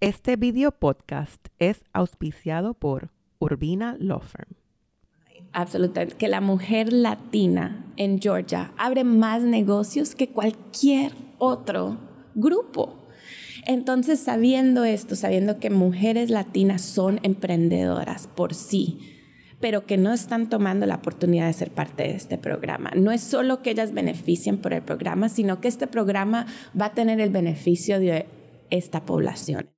Este video podcast es auspiciado por Urbina Law Firm. Absolutamente, que la mujer latina en Georgia abre más negocios que cualquier otro grupo. Entonces, sabiendo esto, sabiendo que mujeres latinas son emprendedoras por sí, pero que no están tomando la oportunidad de ser parte de este programa. No es solo que ellas beneficien por el programa, sino que este programa va a tener el beneficio de esta población.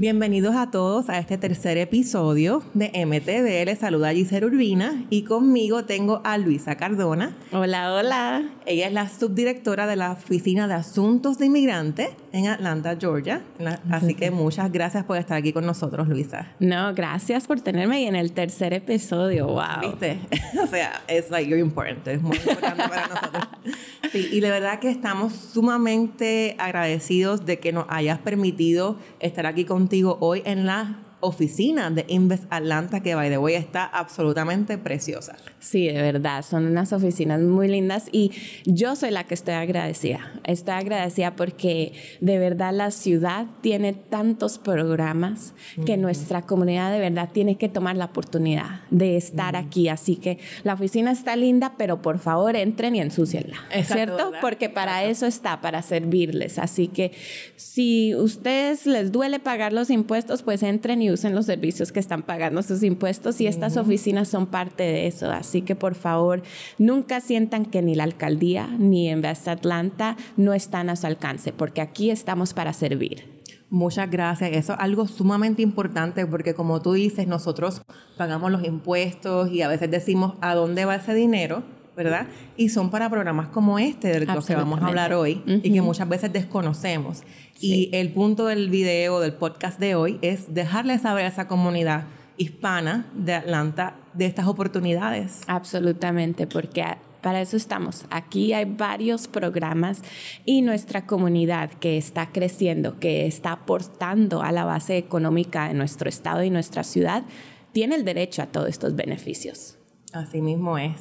Bienvenidos a todos a este tercer episodio de MTV. Les saluda Giselle Urbina y conmigo tengo a Luisa Cardona. Hola, hola. Ella es la subdirectora de la Oficina de Asuntos de Inmigrantes en Atlanta, Georgia. Así que muchas gracias por estar aquí con nosotros, Luisa. No, gracias por tenerme ahí en el tercer episodio. Wow. ¿Viste? o sea, es like you're important. Es muy importante para nosotros. Sí, y de verdad que estamos sumamente agradecidos de que nos hayas permitido estar aquí contigo hoy en la oficina de Invest Atlanta, que by the way está absolutamente preciosa. Sí, de verdad, son unas oficinas muy lindas y yo soy la que estoy agradecida. Estoy agradecida porque de verdad la ciudad tiene tantos programas que nuestra comunidad de verdad tiene que tomar la oportunidad de estar aquí. Así que la oficina está linda, pero por favor entren y ensúcienla, ¿cierto? Porque para eso está, para servirles. Así que si ustedes les duele pagar los impuestos, pues entren y usen los servicios que están pagando sus impuestos y estas oficinas son parte de eso. Así que por favor, nunca sientan que ni la alcaldía ni Invest Atlanta no están a su alcance, porque aquí estamos para servir. Muchas gracias. Eso es algo sumamente importante porque como tú dices, nosotros pagamos los impuestos y a veces decimos a dónde va ese dinero, ¿verdad? Y son para programas como este, del que vamos a hablar hoy, y que muchas veces desconocemos. Y el punto del video, del podcast de hoy, es dejarle saber a esa comunidad hispana de Atlanta de estas oportunidades. Absolutamente, porque para eso estamos. Aquí hay varios programas y nuestra comunidad que está creciendo, que está aportando a la base económica de nuestro estado y nuestra ciudad, tiene el derecho a todos estos beneficios. Así mismo es.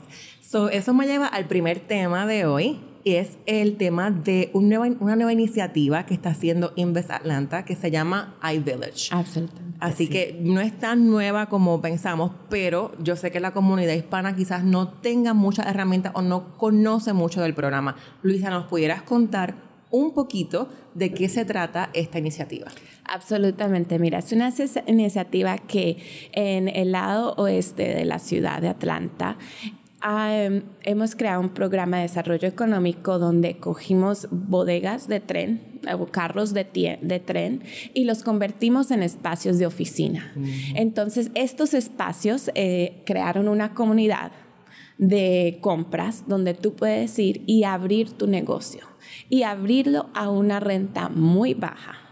Eso me lleva al primer tema de hoy, es el tema de una nueva iniciativa que está haciendo Invest Atlanta que se llama iVillage. Absolutamente. Así que no es tan nueva como pensamos, pero yo sé que la comunidad hispana quizás no tenga muchas herramientas o no conoce mucho del programa. Luisa, ¿nos pudieras contar un poquito de qué se trata esta iniciativa? Absolutamente, mira, es una iniciativa que en el lado oeste de la ciudad de Atlanta Em, hemos creado un programa de desarrollo económico donde cogimos bodegas de tren, o carros de, de tren, y los convertimos en espacios de oficina. Entonces, estos espacios eh, crearon una comunidad de compras donde tú puedes ir y abrir tu negocio y abrirlo a una renta muy baja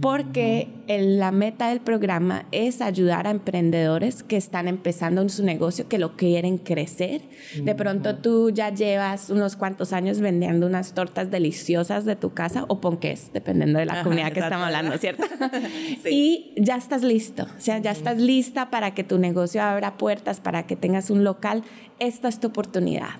porque la meta del programa es ayudar a emprendedores que están empezando en su negocio, que lo quieren crecer. De pronto tú ya llevas unos cuantos años vendiendo unas tortas deliciosas de tu casa o ponques, dependiendo de la comunidad que estamos hablando, ¿cierto? Y ya estás listo, o sea, ya estás lista para que tu negocio abra puertas, para que tengas un local. Esta es tu oportunidad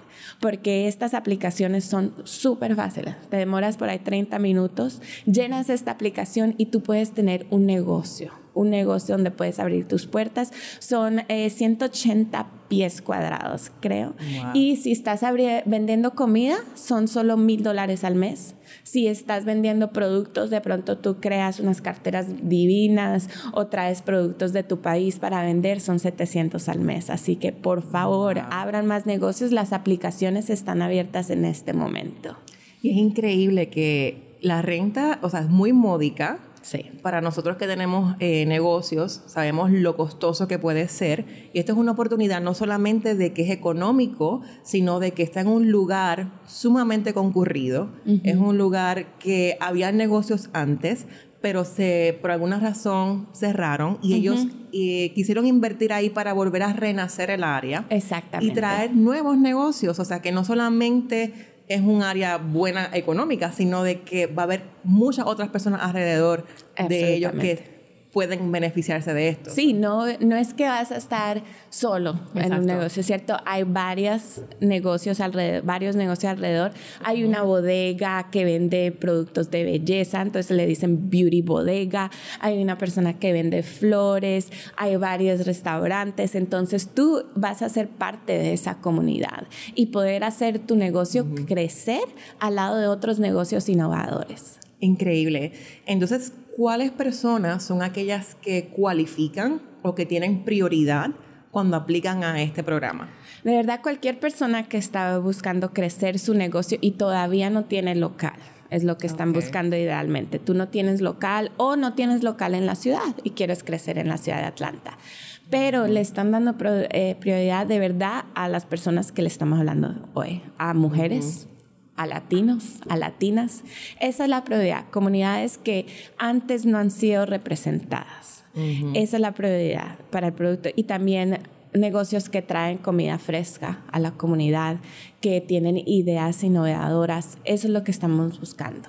porque estas aplicaciones son súper fáciles. Te demoras por ahí 30 minutos, llenas esta aplicación y tú puedes tener un negocio, un negocio donde puedes abrir tus puertas. Son 180 eh, pies cuadrados, creo. Y si estás vendiendo comida, son solo mil dólares al mes. Si estás vendiendo productos, de pronto tú creas unas carteras divinas o traes productos de tu país para vender, son 700 al mes. Así que por favor, abran más negocios. Las aplicaciones están abiertas en este momento. Y es increíble que la renta, o sea, es muy módica Sí. Para nosotros que tenemos eh, negocios, sabemos lo costoso que puede ser. Y esto es una oportunidad no solamente de que es económico, sino de que está en un lugar sumamente concurrido. Es un lugar que había negocios antes, pero se, por alguna razón cerraron y ellos eh, quisieron invertir ahí para volver a renacer el área. Exactamente. Y traer nuevos negocios. O sea, que no solamente es un área buena económica, sino de que va a haber muchas otras personas alrededor de ellos que pueden beneficiarse de esto. Sí, no, no es que vas a estar solo en un negocio, ¿cierto? Hay varios negocios alrededor, varios negocios alrededor. Hay una bodega que vende productos de belleza, entonces le dicen beauty bodega. Hay una persona que vende flores, hay varios restaurantes, entonces tú vas a ser parte de esa comunidad y poder hacer tu negocio crecer al lado de otros negocios innovadores. Increíble. Entonces, ¿cuáles personas son aquellas que cualifican o que tienen prioridad cuando aplican a este programa? De verdad, cualquier persona que está buscando crecer su negocio y todavía no tiene local. Es lo que están buscando idealmente. Tú no tienes local o no tienes local en la ciudad y quieres crecer en la ciudad de Atlanta. Pero le están dando eh, prioridad de verdad a las personas que le estamos hablando hoy, a mujeres, a latinos, a latinas. Esa es la prioridad, comunidades que antes no han sido representadas. Esa es la prioridad para el producto. Y también negocios que traen comida fresca a la comunidad, que tienen ideas innovadoras. Eso es lo que estamos buscando.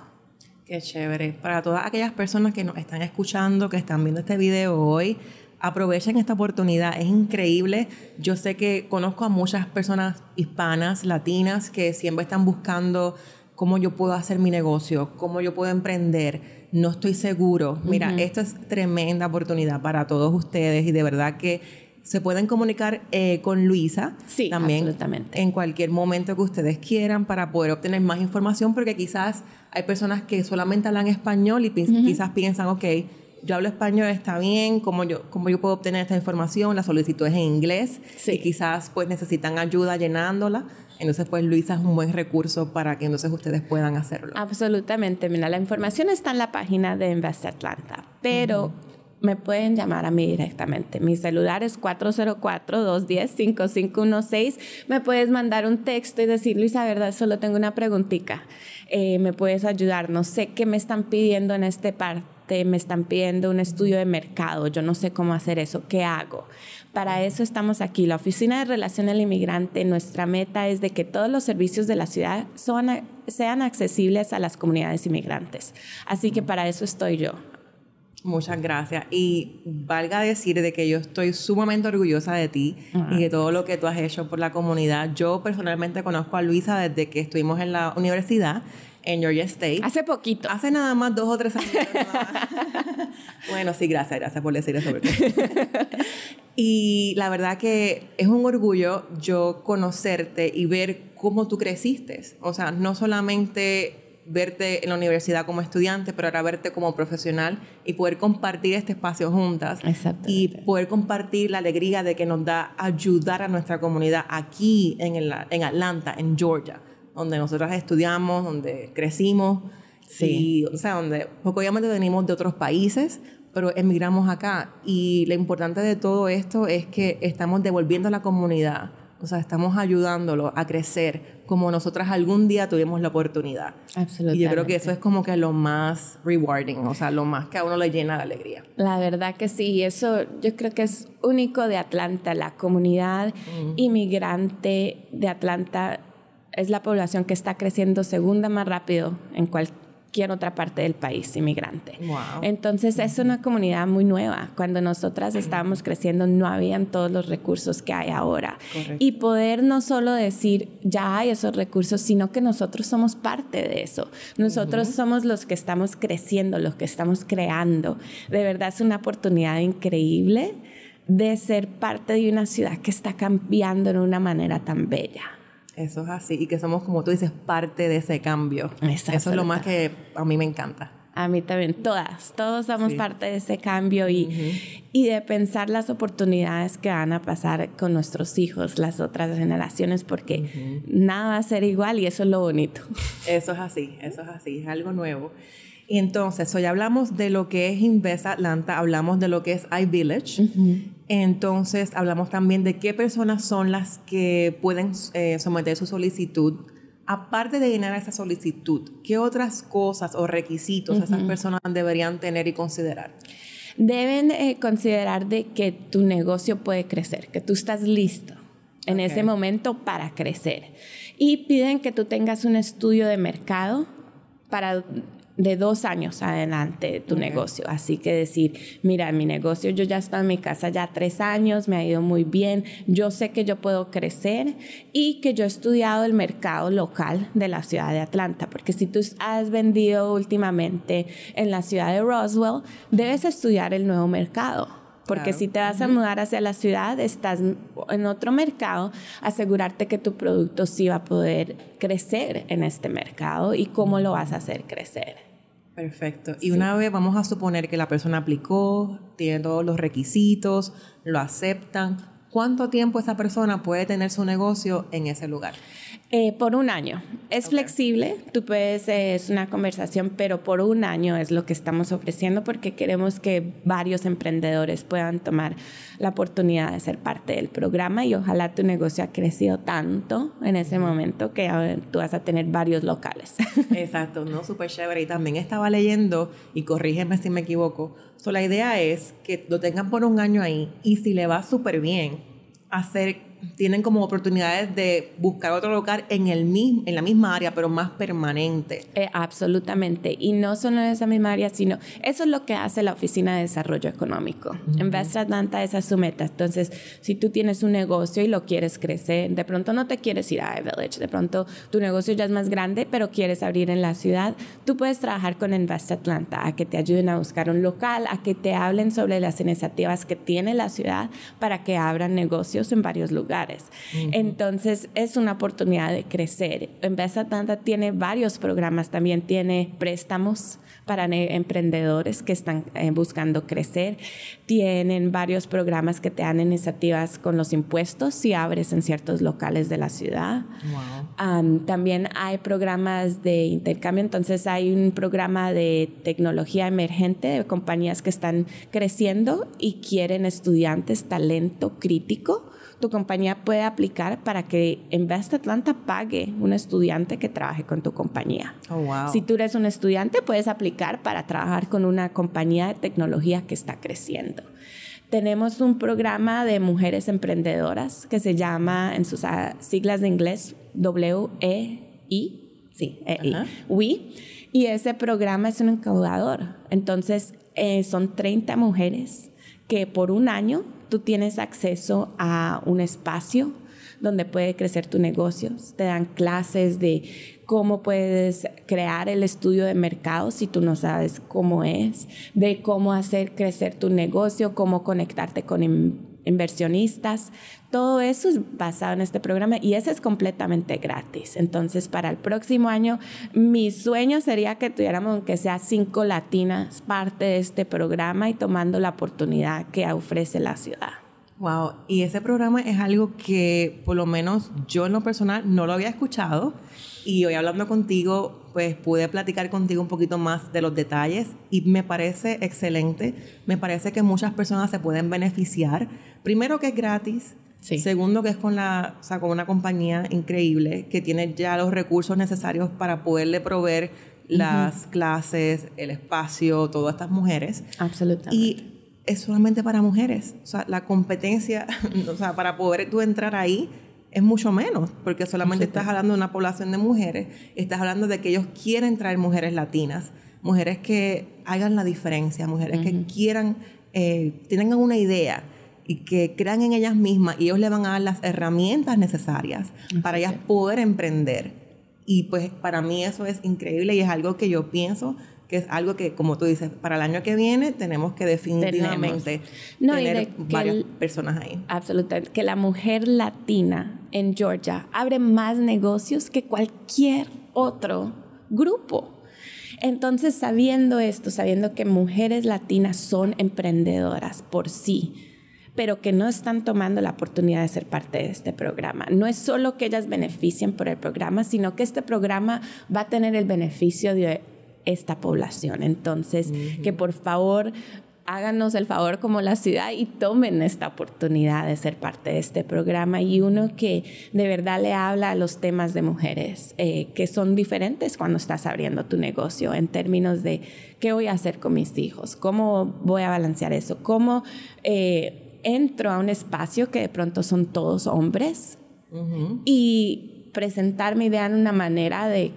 Qué chévere. Para todas aquellas personas que nos están escuchando, que están viendo este video hoy, aprovechen esta oportunidad, es increíble. Yo sé que conozco a muchas personas hispanas, latinas, que siempre están buscando cómo yo puedo hacer mi negocio, cómo yo puedo emprender. No estoy seguro. Mira, esto es tremenda oportunidad para todos ustedes y de verdad que se pueden comunicar eh, con Luisa sí, también absolutamente. en cualquier momento que ustedes quieran para poder obtener más información porque quizás hay personas que solamente hablan español y quizás piensan, ok, yo hablo español, está bien, ¿cómo yo, cómo yo puedo obtener esta información? La solicitud es en inglés y quizás pues necesitan ayuda llenándola. Entonces, pues Luisa es un buen recurso para que entonces ustedes puedan hacerlo. Absolutamente. Mira, la información está en la página de Invest Atlanta, pero me pueden llamar a mí directamente. Mi celular es 404-210-5516. Me puedes mandar un texto y decir, Luisa, verdad, solo tengo una preguntita. Eh, me puedes ayudar. No sé qué me están pidiendo en este me están pidiendo un estudio de mercado, yo no sé cómo hacer eso, ¿qué hago? Para eso estamos aquí. La Oficina de Relación al Inmigrante, nuestra meta es de que todos los servicios de la ciudad sean accesibles a las comunidades inmigrantes. Así que para eso estoy yo. Muchas gracias. Y valga decir de que yo estoy sumamente orgullosa de ti y de todo lo que tú has hecho por la comunidad. Yo personalmente conozco a Luisa desde que estuvimos en la universidad en Georgia State. Hace poquito. Hace nada más dos o tres años. bueno, sí, gracias, gracias por decir eso. y la verdad que es un orgullo yo conocerte y ver cómo tú creciste. O sea, no solamente verte en la universidad como estudiante, pero ahora verte como profesional y poder compartir este espacio juntas y poder compartir la alegría de que nos da ayudar a nuestra comunidad aquí en, en Atlanta, en Georgia, donde nosotras estudiamos, donde crecimos, sí. o sea, donde, porque obviamente venimos de otros países, pero emigramos acá y lo importante de todo esto es que estamos devolviendo a la comunidad o sea, estamos ayudándolo a crecer como nosotras algún día tuvimos la oportunidad. Absolutamente. Y yo creo que eso es como que lo más rewarding, o sea, lo más que a uno le llena de alegría. La verdad que sí, eso yo creo que es único de Atlanta. La comunidad inmigrante de Atlanta es la población que está creciendo segunda más rápido en cualquier otra parte del país inmigrante. Entonces es una comunidad muy nueva. Cuando nosotras estábamos creciendo no habían todos los recursos que hay ahora. Y poder no solo decir ya hay esos recursos, sino que nosotros somos parte de eso. Nosotros somos los que estamos creciendo, los que estamos creando. De verdad es una oportunidad increíble de ser parte de una ciudad que está cambiando de una manera tan bella. Eso es así, y que somos, como tú dices, parte de ese cambio. Eso es lo más que a mí me encanta. A mí también, todas, todos somos parte de ese cambio y, y de pensar las oportunidades que van a pasar con nuestros hijos, las otras generaciones, porque nada va a ser igual y eso es lo bonito. Eso es así, eso es así, es algo nuevo. Y entonces, hoy hablamos de lo que es Invest Atlanta, hablamos de lo que es iVillage. Entonces, hablamos también de qué personas son las que pueden eh, someter su solicitud. Aparte de llenar esa solicitud, ¿qué otras cosas o requisitos esas personas deberían tener y considerar? Deben eh, considerar de que tu negocio puede crecer, que tú estás listo en ese momento para crecer. Y piden que tú tengas un estudio de mercado para de dos años adelante tu negocio. Así que decir, mira, mi negocio, yo ya estoy en mi casa ya tres años, me ha ido muy bien, yo sé que yo puedo crecer y que yo he estudiado el mercado local de la ciudad de Atlanta, porque si tú has vendido últimamente en la ciudad de Roswell, debes estudiar el nuevo mercado porque si te vas a mudar hacia la ciudad, estás en otro mercado, asegurarte que tu producto sí va a poder crecer en este mercado y cómo lo vas a hacer crecer. Perfecto. Y una vez vamos a suponer que la persona aplicó, tiene todos los requisitos, lo aceptan. ¿Cuánto tiempo esa persona puede tener su negocio en ese lugar? Eh, por un año. Es flexible, tú puedes, eh, es una conversación, pero por un año es lo que estamos ofreciendo porque queremos que varios emprendedores puedan tomar la oportunidad de ser parte del programa y ojalá tu negocio ha crecido tanto en ese momento que tú vas a tener varios locales. Exacto, ¿no? Súper chévere. Y también estaba leyendo, y corrígeme si me equivoco, so, la idea es que lo tengan por un año ahí y si le va súper bien, hacer tienen como oportunidades de buscar otro local en, el mismo, en la misma área, pero más permanente. Eh, absolutamente. Y no solo en esa misma área, sino eso es lo que hace la Oficina de Desarrollo Económico. En Best Atlanta esa es su meta. Entonces, si tú tienes un negocio y lo quieres crecer, de pronto no te quieres ir a iVillage, de pronto tu negocio ya es más grande, pero quieres abrir en la ciudad, tú puedes trabajar con Invest Atlanta a que te ayuden a buscar un local, a que te hablen sobre las iniciativas que tiene la ciudad para que abran negocios en varios lugares entonces es una oportunidad de crecer. En Tanta tiene varios programas, también tiene préstamos para emprendedores que están eh, buscando crecer. Tienen varios programas que te dan iniciativas con los impuestos si abres en ciertos locales de la ciudad. también hay programas de intercambio, entonces hay un programa de tecnología emergente de compañías que están creciendo y quieren estudiantes, talento crítico tu compañía puede aplicar para que Invest Atlanta pague un estudiante que trabaje con tu compañía. Oh, si tú eres un estudiante, puedes aplicar para trabajar con una compañía de tecnología que está creciendo. Tenemos un programa de mujeres emprendedoras que se llama, en sus ah, siglas de inglés, WEI, sí, EI, WE, y ese programa es un encaudador. Entonces, eh, son 30 mujeres que por un año tú tienes acceso a un espacio donde puede crecer tu negocio. Te dan clases de cómo puedes crear el estudio de mercado si tú no sabes cómo es, de cómo hacer crecer tu negocio, cómo conectarte con inversionistas. Todo eso es basado en este programa y ese es completamente gratis. Entonces, para el próximo año, mi sueño sería que tuviéramos, aunque sea cinco latinas, parte de este programa y tomando la oportunidad que ofrece la ciudad. Wow, y ese programa es algo que por lo menos yo en lo personal no lo había escuchado y hoy hablando contigo pues pude platicar contigo un poquito más de los detalles y me parece excelente, me parece que muchas personas se pueden beneficiar Primero que es gratis. Segundo, que es con, la, o sea, con una compañía increíble que tiene ya los recursos necesarios para poderle proveer las clases, el espacio, todas estas mujeres. Absolutamente. Y es solamente para mujeres. O sea, la competencia, o sea, para poder tú entrar ahí es mucho menos, porque solamente estás hablando de una población de mujeres, estás hablando de que ellos quieren traer mujeres latinas, mujeres que hagan la diferencia, mujeres que quieran, eh, tengan una idea y que crean en ellas mismas y ellos le van a dar las herramientas necesarias para ellas poder emprender. Y pues para mí eso es increíble y es algo que yo pienso que es algo que, como tú dices, para el año que viene tenemos que definitivamente tener varias personas ahí. Absolutamente. Que la mujer latina en Georgia abre más negocios que cualquier otro grupo. Entonces, sabiendo esto, sabiendo que mujeres latinas son emprendedoras por sí, pero que no están tomando la oportunidad de ser parte de este programa. No es solo que ellas beneficien por el programa, sino que este programa va a tener el beneficio de esta población. Entonces, que por favor háganos el favor como la ciudad y tomen esta oportunidad de ser parte de este programa. Y uno que de verdad le habla a los temas de mujeres eh, que son diferentes cuando estás abriendo tu negocio en términos de qué voy a hacer con mis hijos, cómo voy a balancear eso, cómo... Eh, entro a un espacio que de pronto son todos hombres y presentar mi idea en una manera de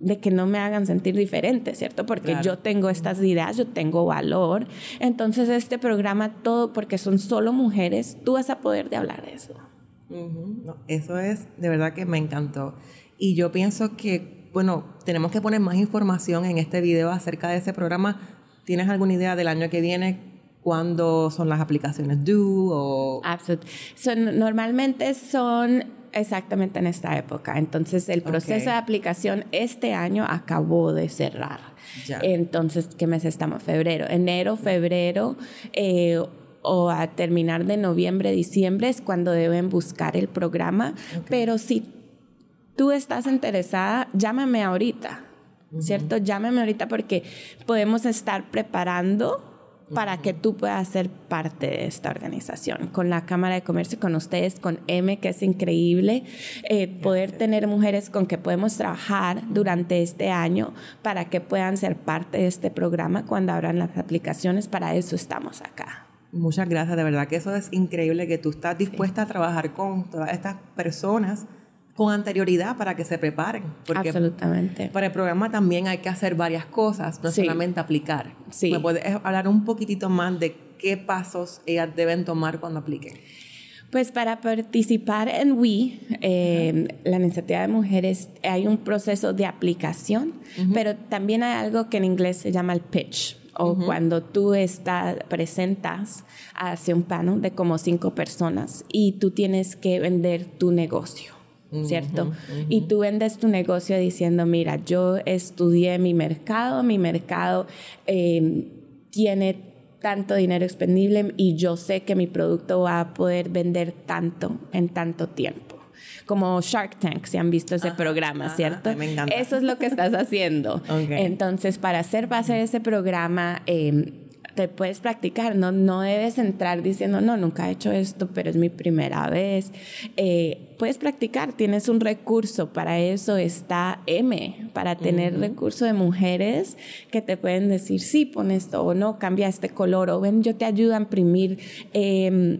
de que no me hagan sentir diferente, ¿cierto? Porque yo tengo estas ideas, yo tengo valor. Entonces este programa, todo porque son solo mujeres, tú vas a poder de hablar de eso. eso es, de verdad que me encantó. Y yo pienso que, bueno, tenemos que poner más información en este video acerca de ese programa. ¿Tienes alguna idea del año que viene? ¿Cuándo son las aplicaciones due? O... Absolutamente. normalmente son exactamente en esta época. Entonces, el proceso de aplicación este año acabó de cerrar. Entonces, ¿qué mes estamos? Febrero. Enero, febrero. Eh, o a terminar de noviembre, diciembre es cuando deben buscar el programa. Pero si tú estás interesada, llámame ahorita, ¿cierto? Llámame ahorita porque podemos estar preparando para que tú puedas ser parte de esta organización, con la Cámara de Comercio, con ustedes, con M, que es increíble, eh, poder tener mujeres con que podemos trabajar durante este año para que puedan ser parte de este programa cuando abran las aplicaciones, para eso estamos acá. Muchas gracias, de verdad que eso es increíble que tú estás dispuesta a trabajar con todas estas personas con anterioridad para que se preparen. Porque Absolutamente. Para el programa también hay que hacer varias cosas, no solamente aplicar. Sí. ¿Me puedes hablar un poquitito más de qué pasos ellas deben tomar cuando apliquen? Pues para participar en WE, eh, la iniciativa de mujeres, hay un proceso de aplicación, pero también hay algo que en inglés se llama el pitch o cuando tú estás, presentas hacia un panel de como cinco personas y tú tienes que vender tu negocio. ¿Cierto? Y tú vendes tu negocio diciendo, mira, yo estudié mi mercado, mi mercado em, tiene tanto dinero expendible y yo sé que mi producto va a poder vender tanto en tanto tiempo. Como Shark Tank, si han visto ese programa, ¿cierto? Eso es lo que estás haciendo. Entonces, para hacer base ese programa, eh, te puedes practicar, no, no debes entrar diciendo, no, nunca he hecho esto, pero es mi primera vez. Eh, puedes practicar, tienes un recurso, para eso está M, para tener recurso de mujeres que te pueden decir, sí, pon esto o no, cambia este color, o ven, yo te ayudo a imprimir em,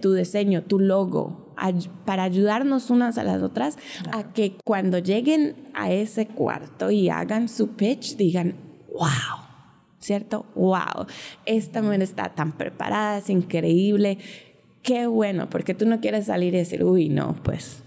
tu diseño, tu logo, para ayudarnos unas a las otras a que cuando lleguen a ese cuarto y hagan su pitch digan, wow, ¿cierto? ¡Wow! Esta mujer está tan preparada, es increíble. Qué bueno, porque tú no quieres salir y decir, uy, no, pues.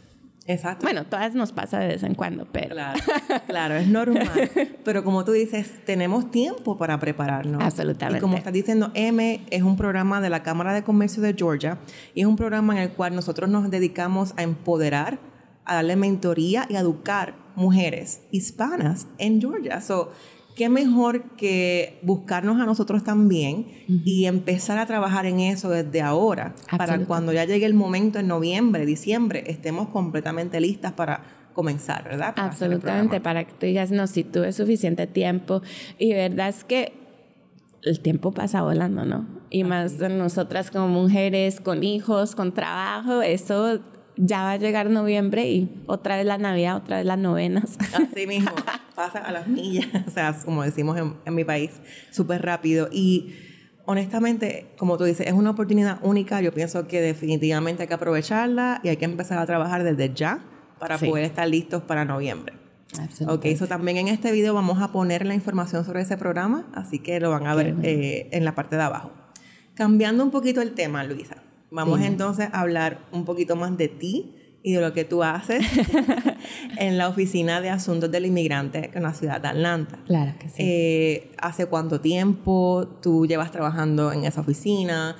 Exacto. Bueno, todas nos pasa de vez en cuando, pero. Claro, claro, es normal. pero como tú dices, tenemos tiempo para prepararnos. Absolutamente. Y como estás diciendo, M es un programa de la Cámara de Comercio de Georgia y es un programa en el cual nosotros nos dedicamos a empoderar, a darle mentoría y a educar mujeres hispanas en Georgia. So, qué mejor que buscarnos a nosotros también y empezar a trabajar en eso desde ahora, para cuando ya llegue el momento en noviembre, diciembre, estemos completamente listas para comenzar, ¿verdad? Absolutamente, para que tú digas, no, si tuve suficiente tiempo. Y verdad es que el tiempo pasa volando, ¿no? Y más nosotras como mujeres, con hijos, con trabajo, eso ya va a llegar noviembre y otra vez la Navidad, otra vez las novenas. Así mismo, pasa a las millas, o sea, como decimos en, mi país, súper rápido. Y honestamente, como tú dices, es una oportunidad única. Yo pienso que definitivamente hay que aprovecharla y hay que empezar a trabajar desde ya para poder estar listos para noviembre. Ok, eso también en este video vamos a poner la información sobre ese programa, así que lo van a ver eh, en la parte de abajo. Cambiando un poquito el tema, Luisa. Vamos entonces a hablar un poquito más de ti y de lo que tú haces en la Oficina de Asuntos del Inmigrante en la ciudad de Atlanta. Claro que sí. Eh, ¿Hace cuánto tiempo tú llevas trabajando en esa oficina?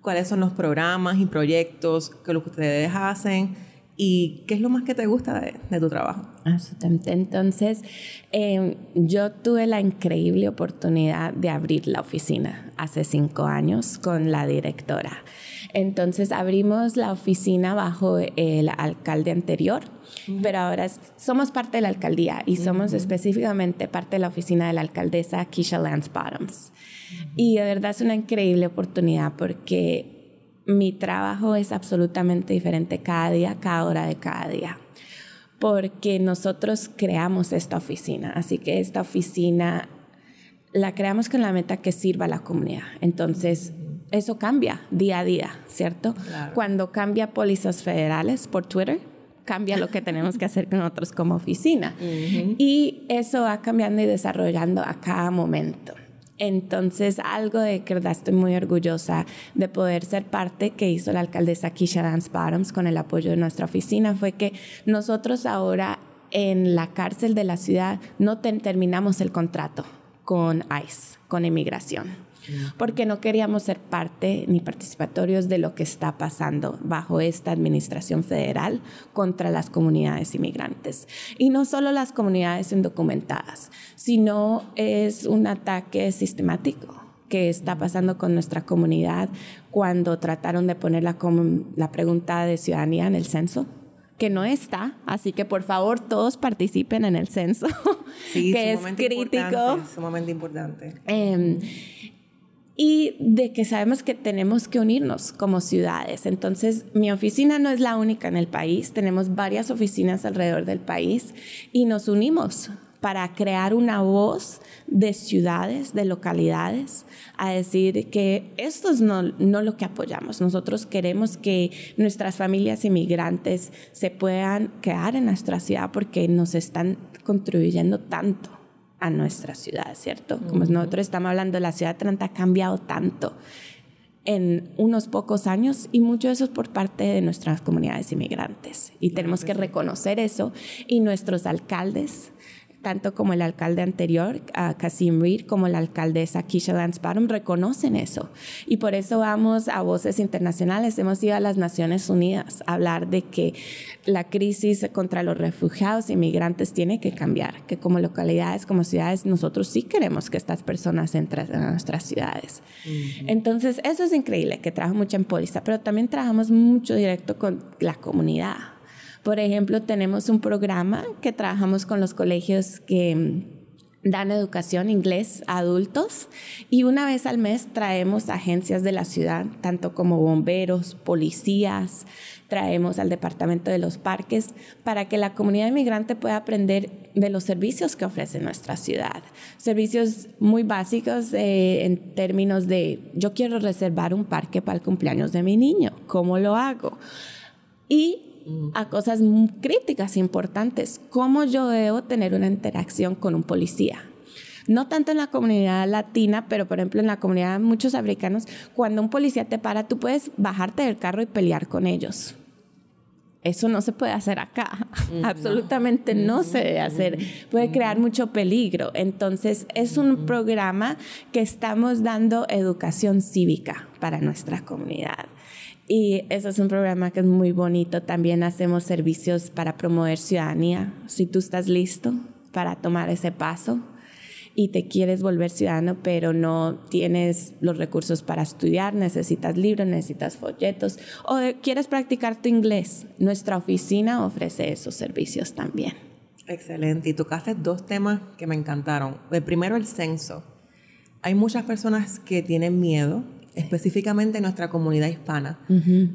¿Cuáles son los programas y proyectos que ustedes hacen? ¿Y qué es lo más que te gusta de, tu trabajo? Absolutamente. Entonces, em, yo tuve la increíble oportunidad de abrir la oficina hace cinco años con la directora. Entonces abrimos la oficina bajo el alcalde anterior, pero ahora somos parte de la alcaldía y somos específicamente parte de la oficina de la alcaldesa Keisha Lance Bottoms. Y de verdad es una increíble oportunidad porque mi trabajo es absolutamente diferente cada día, cada hora de cada día porque nosotros creamos esta oficina. Así que esta oficina la creamos con la meta que sirva a la comunidad. Entonces, eso cambia día a día, ¿cierto? Cuando cambia pólizas federales por Twitter, cambia lo que tenemos que hacer con nosotros como oficina. Y eso va cambiando y desarrollando a cada momento. Entonces, algo de que estoy muy orgullosa de poder ser parte que hizo la alcaldesa Keisha Dance Bottoms con el apoyo de nuestra oficina fue que nosotros ahora en la cárcel de la ciudad no terminamos el contrato con ICE, con inmigración porque no queríamos ser parte ni participatorios de lo que está pasando bajo esta administración federal contra las comunidades inmigrantes. Y no solo las comunidades indocumentadas, sino es un ataque sistemático que está pasando con nuestra comunidad cuando trataron de poner la, la pregunta de ciudadanía en el censo que no está, así que por favor todos participen en el censo, que es crítico. Sumamente importante. Eh, y de que sabemos que tenemos que unirnos como ciudades. Entonces, mi oficina no es la única en el país, tenemos varias oficinas alrededor del país y nos unimos para crear una voz de ciudades, de localidades, a decir que esto es no, no lo que apoyamos. Nosotros queremos que nuestras familias inmigrantes se puedan quedar en nuestra ciudad porque nos están contribuyendo tanto a nuestra ciudad, ¿cierto? Como nosotros estamos hablando, la ciudad de Atlanta ha cambiado tanto en unos pocos años y mucho de eso es por parte de nuestras comunidades inmigrantes. Y tenemos que reconocer eso y nuestros alcaldes tanto como el alcalde anterior, Kasim Reed, como la alcaldesa Keisha Lance Bottom, reconocen eso. Y por eso vamos a voces internacionales, hemos ido a las Naciones Unidas a hablar de que la crisis contra los refugiados e inmigrantes tiene que cambiar, que como localidades, como ciudades, nosotros sí queremos que estas personas entren a nuestras ciudades. Entonces, eso es increíble, que trabajo mucho en Póliza, pero también trabajamos mucho directo con la comunidad por ejemplo, tenemos un programa que trabajamos con los colegios que mm, dan educación inglés a adultos y una vez al mes traemos agencias de la ciudad, tanto como bomberos, policías, traemos al departamento de los parques para que la comunidad inmigrante pueda aprender de los servicios que ofrece nuestra ciudad. Servicios muy básicos eh, en términos de yo quiero reservar un parque para el cumpleaños de mi niño, ¿cómo lo hago? Y a cosas críticas importantes, cómo yo debo tener una interacción con un policía. No tanto en la comunidad latina, pero por ejemplo en la comunidad de muchos africanos, cuando un policía te para, tú puedes bajarte del carro y pelear con ellos. Eso no se puede hacer acá. Absolutamente no se debe hacer. Puede crear mucho peligro. Entonces, es un programa que estamos dando educación cívica para nuestra comunidad. Y eso es un programa que es muy bonito. También hacemos servicios para promover ciudadanía. Si tú estás listo para tomar ese paso y te quieres volver ciudadano, pero no tienes los recursos para estudiar, necesitas libros, necesitas folletos o quieres practicar tu inglés, nuestra oficina ofrece esos servicios también. Excelente. Y tocaste dos temas que me encantaron. El primero, el censo. Hay muchas personas que tienen miedo específicamente en nuestra comunidad hispana.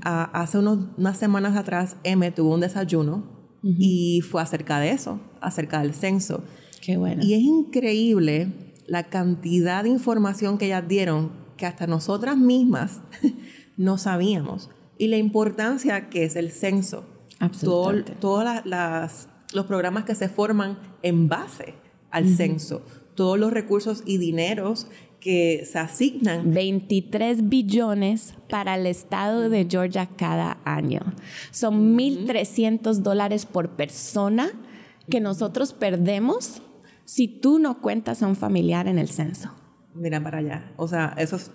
Hace unas semanas atrás, M tuvo un desayuno y fue acerca de eso, acerca del censo. Qué bueno. Y es increíble la cantidad de información que ellas dieron que hasta nosotras mismas no sabíamos. Y la importancia que es el censo. Absolutamente. Todos las, los programas que se forman en base al censo, todos los recursos y dineros que se asignan. 23 billones para el estado de Georgia cada año. Son 1.300 dólares por persona que nosotros perdemos si tú no cuentas a un familiar en el censo. Mira para allá. O sea, eso es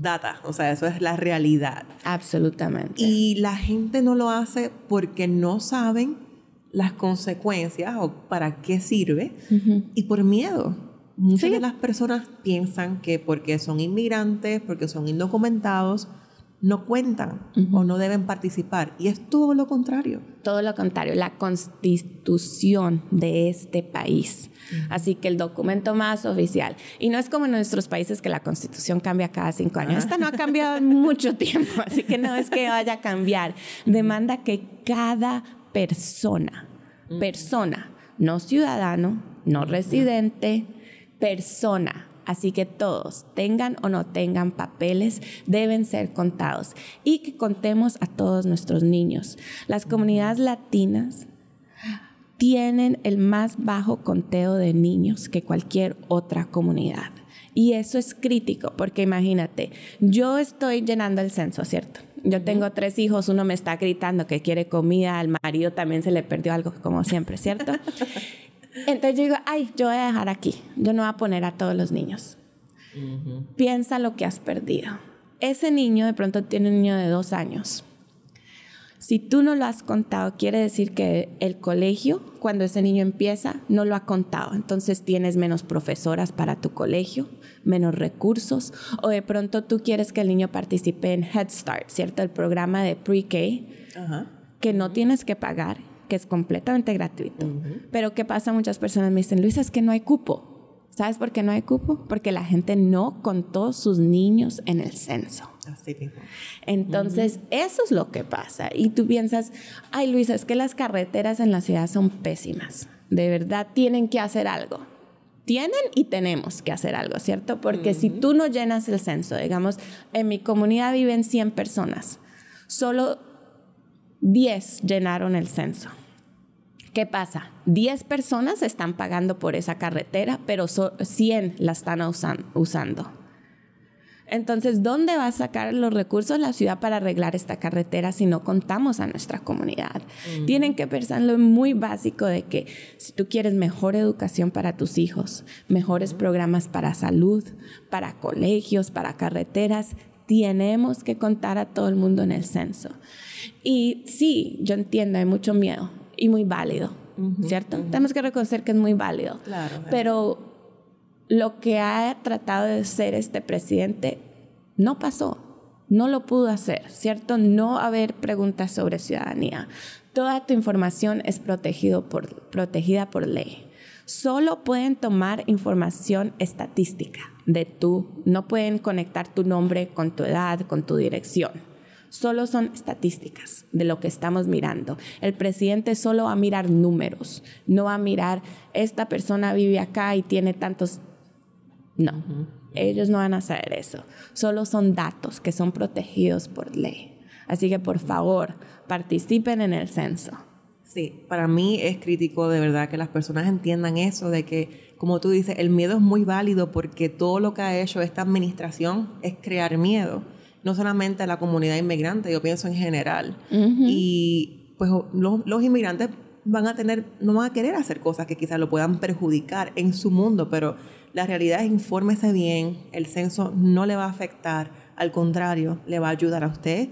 data, o sea, eso es la realidad. Absolutamente. Y la gente no lo hace porque no saben las consecuencias o para qué sirve y por miedo. Muchas de las personas piensan que porque son inmigrantes, porque son indocumentados, no cuentan o no deben participar. Y es todo lo contrario. Todo lo contrario, la constitución de este país. Así que el documento más oficial. Y no es como en nuestros países que la constitución cambia cada cinco años. Esta no ha cambiado en mucho tiempo, así que no es que vaya a cambiar. Demanda que cada persona, persona, no ciudadano, no residente, persona Así que todos, tengan o no tengan papeles, deben ser contados y que contemos a todos nuestros niños. Las comunidades latinas tienen el más bajo conteo de niños que cualquier otra comunidad. Y eso es crítico, porque imagínate, yo estoy llenando el censo, ¿cierto? Yo tengo tres hijos, uno me está gritando que quiere comida, al marido también se le perdió algo, como siempre, ¿cierto? Entonces yo digo, ay, yo voy a dejar aquí, yo no voy a poner a todos los niños. Piensa lo que has perdido. Ese niño de pronto tiene un niño de dos años. Si tú no lo has contado, quiere decir que el colegio, cuando ese niño empieza, no lo ha contado. Entonces tienes menos profesoras para tu colegio, menos recursos, o de pronto tú quieres que el niño participe en Head Start, ¿cierto? El programa de pre-K, que no tienes que pagar, que es completamente gratuito. Pero ¿qué pasa? Muchas personas me dicen, Luisa, es que no hay cupo. ¿Sabes por qué no hay cupo? Porque la gente no contó sus niños en el censo. Así mismo. Entonces, eso es lo que pasa. Y tú piensas, ay Luisa, es que las carreteras en la ciudad son pésimas. De verdad, tienen que hacer algo tienen y tenemos que hacer algo, ¿cierto? Porque si tú no llenas el censo, digamos, en mi comunidad viven 100 personas, solo 10 llenaron el censo. ¿Qué pasa? 10 personas están pagando por esa carretera, pero 100 la están usando. Entonces, ¿dónde va a sacar los recursos la ciudad para arreglar esta carretera si no contamos a nuestra comunidad? Tienen que pensar lo muy básico de que si tú quieres mejor educación para tus hijos, mejores programas para salud, para colegios, para carreteras, tenemos que contar a todo el mundo en el censo. Y sí, yo entiendo, hay mucho miedo y muy válido, ¿cierto? Tenemos que reconocer que es muy válido. Claro. Pero lo que ha tratado de ser este presidente no pasó, no lo pudo hacer, ¿cierto? No haber preguntas sobre ciudadanía. Toda tu información es protegido por, protegida por ley. Solo pueden tomar información estadística de tú, no pueden conectar tu nombre con tu edad, con tu dirección. Solo son estadísticas de lo que estamos mirando. El presidente solo va a mirar números, no va a mirar, esta persona vive acá y tiene tantos no, ellos no van a saber eso. Solo son datos que son protegidos por ley. Así que por favor, participen en el censo. Sí, para mí es crítico de verdad que las personas entiendan eso, de que, como tú dices, el miedo es muy válido porque todo lo que ha hecho esta administración es crear miedo, no solamente a la comunidad inmigrante, yo pienso en general. Y pues los, los inmigrantes van a tener, no van a querer hacer cosas que quizás lo puedan perjudicar en su mundo, pero la realidad es infórmese bien, el censo no le va a afectar, al contrario, le va a ayudar a usted,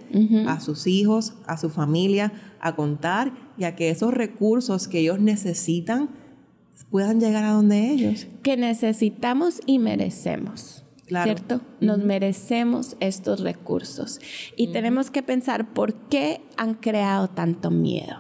a sus hijos, a su familia, a contar y a que esos recursos que ellos necesitan puedan llegar a donde ellos. Que necesitamos y merecemos. ¿Cierto? Nos merecemos estos recursos. Y tenemos que pensar por qué han creado tanto miedo.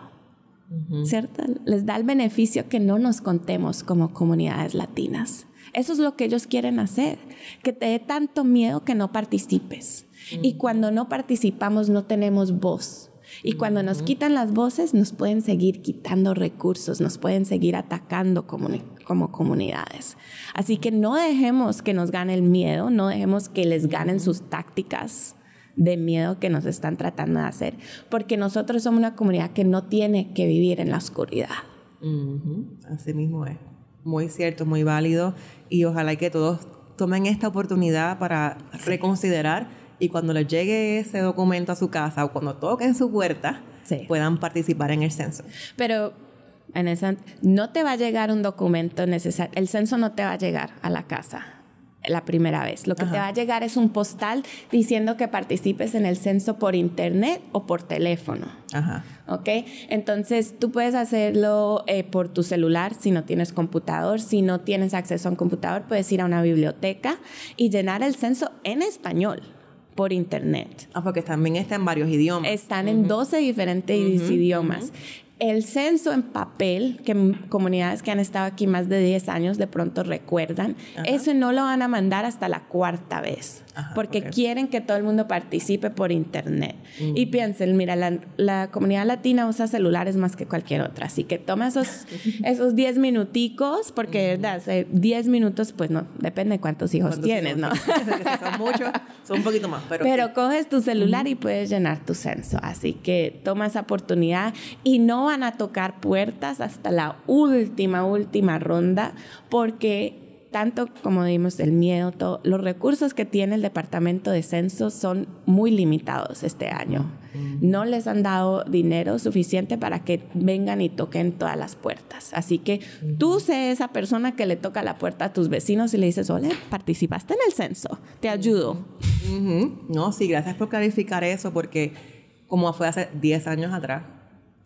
¿Cierto? Les da el beneficio que no nos contemos como comunidades latinas. Eso es lo que ellos quieren hacer, que te dé tanto miedo que no participes. Y cuando no participamos no tenemos voz. Y cuando nos quitan las voces nos pueden seguir quitando recursos, nos pueden seguir atacando como, como comunidades. Así que no dejemos que nos gane el miedo, no dejemos que les ganen sus tácticas de miedo que nos están tratando de hacer, porque nosotros somos una comunidad que no tiene que vivir en la oscuridad. Así mismo es. Muy cierto, muy válido y ojalá que todos tomen esta oportunidad para reconsiderar y cuando les llegue ese documento a su casa o cuando toquen su puerta puedan participar en el censo. Pero en esa, no te va a llegar un documento necesario, el censo no te va a llegar a la casa la primera vez. Lo que te va a llegar es un postal diciendo que participes en el censo por internet o por teléfono. Ajá. ¿Ok? Entonces tú puedes hacerlo eh, por tu celular si no tienes computador. Si no tienes acceso a un computador, puedes ir a una biblioteca y llenar el censo en español por internet. Ah, porque también está en varios idiomas. Están en 12 diferentes idiomas el censo en papel, que comunidades que han estado aquí más de 10 años de pronto recuerdan, eso no lo van a mandar hasta la cuarta vez. Porque quieren que todo el mundo participe por internet. Y piensen, mira, la, comunidad latina usa celulares más que cualquier otra, así que toma esos, esos 10 minuticos, porque verdad, 10 minutos, pues no, depende de cuántos hijos tienes, ¿no? son muchos, son un poquito más, pero... Pero coges tu celular y puedes llenar tu censo, así que toma esa oportunidad y no van a tocar puertas hasta la última, última ronda, porque tanto como dimos el miedo, los recursos que tiene el Departamento de Censo son muy limitados este año. No les han dado dinero suficiente para que vengan y toquen todas las puertas. Así que tú sé esa persona que le toca la puerta a tus vecinos y le dices, hola, participaste en el censo, te ayudo. No, sí, gracias por clarificar eso, porque como fue hace 10 años atrás,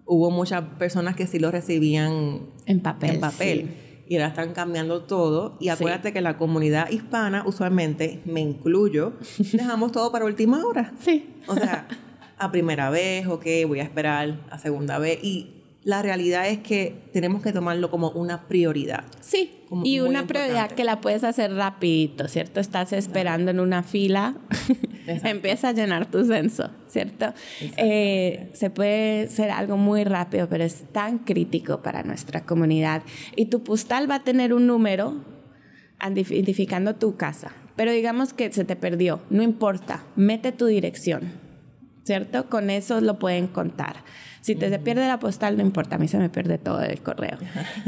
hubo muchas personas que sí lo recibían en papel. En papel y ahora están cambiando todo. Y acuérdate que la comunidad hispana, usualmente, me incluyo, dejamos todo para última hora. Sí. O sea, a primera vez, ok, voy a esperar a segunda vez. Y la realidad es que tenemos que tomarlo como una prioridad. Sí, y una prioridad que la puedes hacer rapidito, ¿cierto? Estás esperando en una fila, empieza a llenar tu censo, ¿cierto? Eh, se puede ser algo muy rápido, pero es tan crítico para nuestra comunidad. Y tu postal va a tener un número identificando tu casa, pero digamos que se te perdió, no importa, mete tu dirección, ¿cierto? Con eso lo pueden contar. Si te se pierde la postal, no importa, a mí se me pierde todo el correo.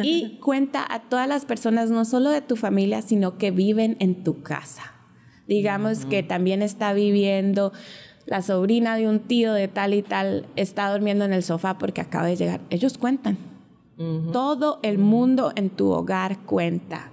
Y cuenta a todas las personas, no solo de tu familia, sino que viven en tu casa. Digamos que también está viviendo la sobrina de un tío de tal y tal, está durmiendo en el sofá porque acaba de llegar. Ellos cuentan. Todo el mundo en tu hogar cuenta.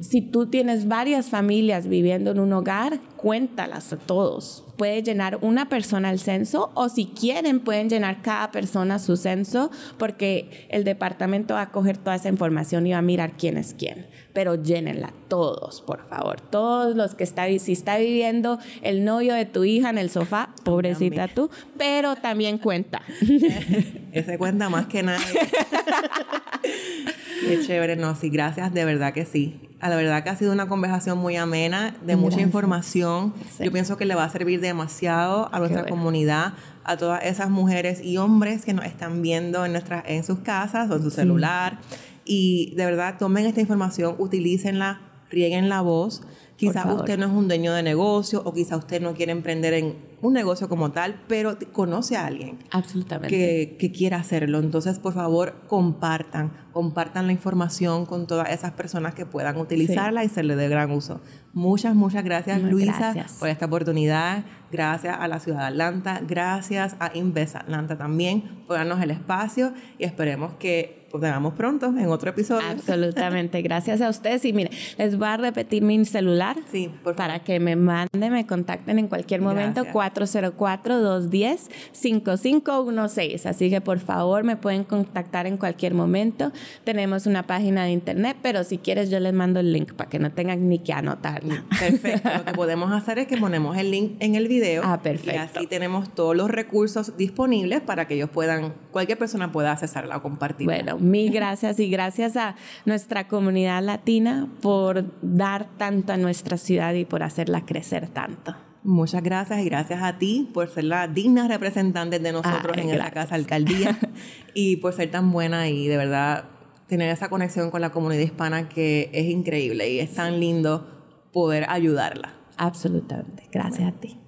Si tú tienes varias familias viviendo en un hogar, cuéntalas a todos. Puede llenar una persona el censo o si quieren pueden llenar cada persona su censo porque el departamento va a coger toda esa información y va a mirar quién es quién. Pero llénenla todos, por favor. Todos los que está, si está viviendo el novio de tu hija en el sofá, pobrecita tú, pero también cuenta. Ese cuenta más que nadie. Qué chévere, no, sí, gracias, de verdad que sí. A la verdad que ha sido una conversación muy amena, de mucha información. Yo pienso que le va a servir demasiado a nuestra comunidad, a todas esas mujeres y hombres que nos están viendo en, nuestras, en sus casas o en su celular. Y de verdad, tomen esta información, utilícenla, rieguen la voz. Quizás usted no es un dueño de negocio o quizá usted no quiere emprender en un negocio como tal, pero conoce a alguien Absolutamente. Que, que quiera hacerlo. Entonces, por favor, compartan, compartan la información con todas esas personas que puedan utilizarla y se le dé gran uso. Muchas, muchas gracias, Luisa, por esta oportunidad. Gracias a la ciudad de Atlanta. Gracias a Invest Atlanta también por darnos el espacio y esperemos que pues veamos pronto en otro episodio. Absolutamente. Gracias a ustedes. Y mire, les voy a repetir mi celular sí, para que me manden, me contacten en cualquier momento. 404-210-5516. Así que por favor me pueden contactar en cualquier momento. Tenemos una página de internet, pero si quieres yo les mando el link para que no tengan ni que anotarla. Perfecto. Lo que podemos hacer es que ponemos el link en el video. Ah, perfecto. Y así tenemos todos los recursos disponibles para que ellos puedan, cualquier persona pueda accesarla o compartirla. Bueno, mil gracias y gracias a nuestra comunidad latina por dar tanto a nuestra ciudad y por hacerla crecer tanto. Muchas gracias y gracias a ti por ser la digna representante de nosotros en esa casa alcaldía y por ser tan buena y de verdad tener esa conexión con la comunidad hispana que es increíble y es tan lindo poder ayudarla. Absolutamente. Gracias a ti.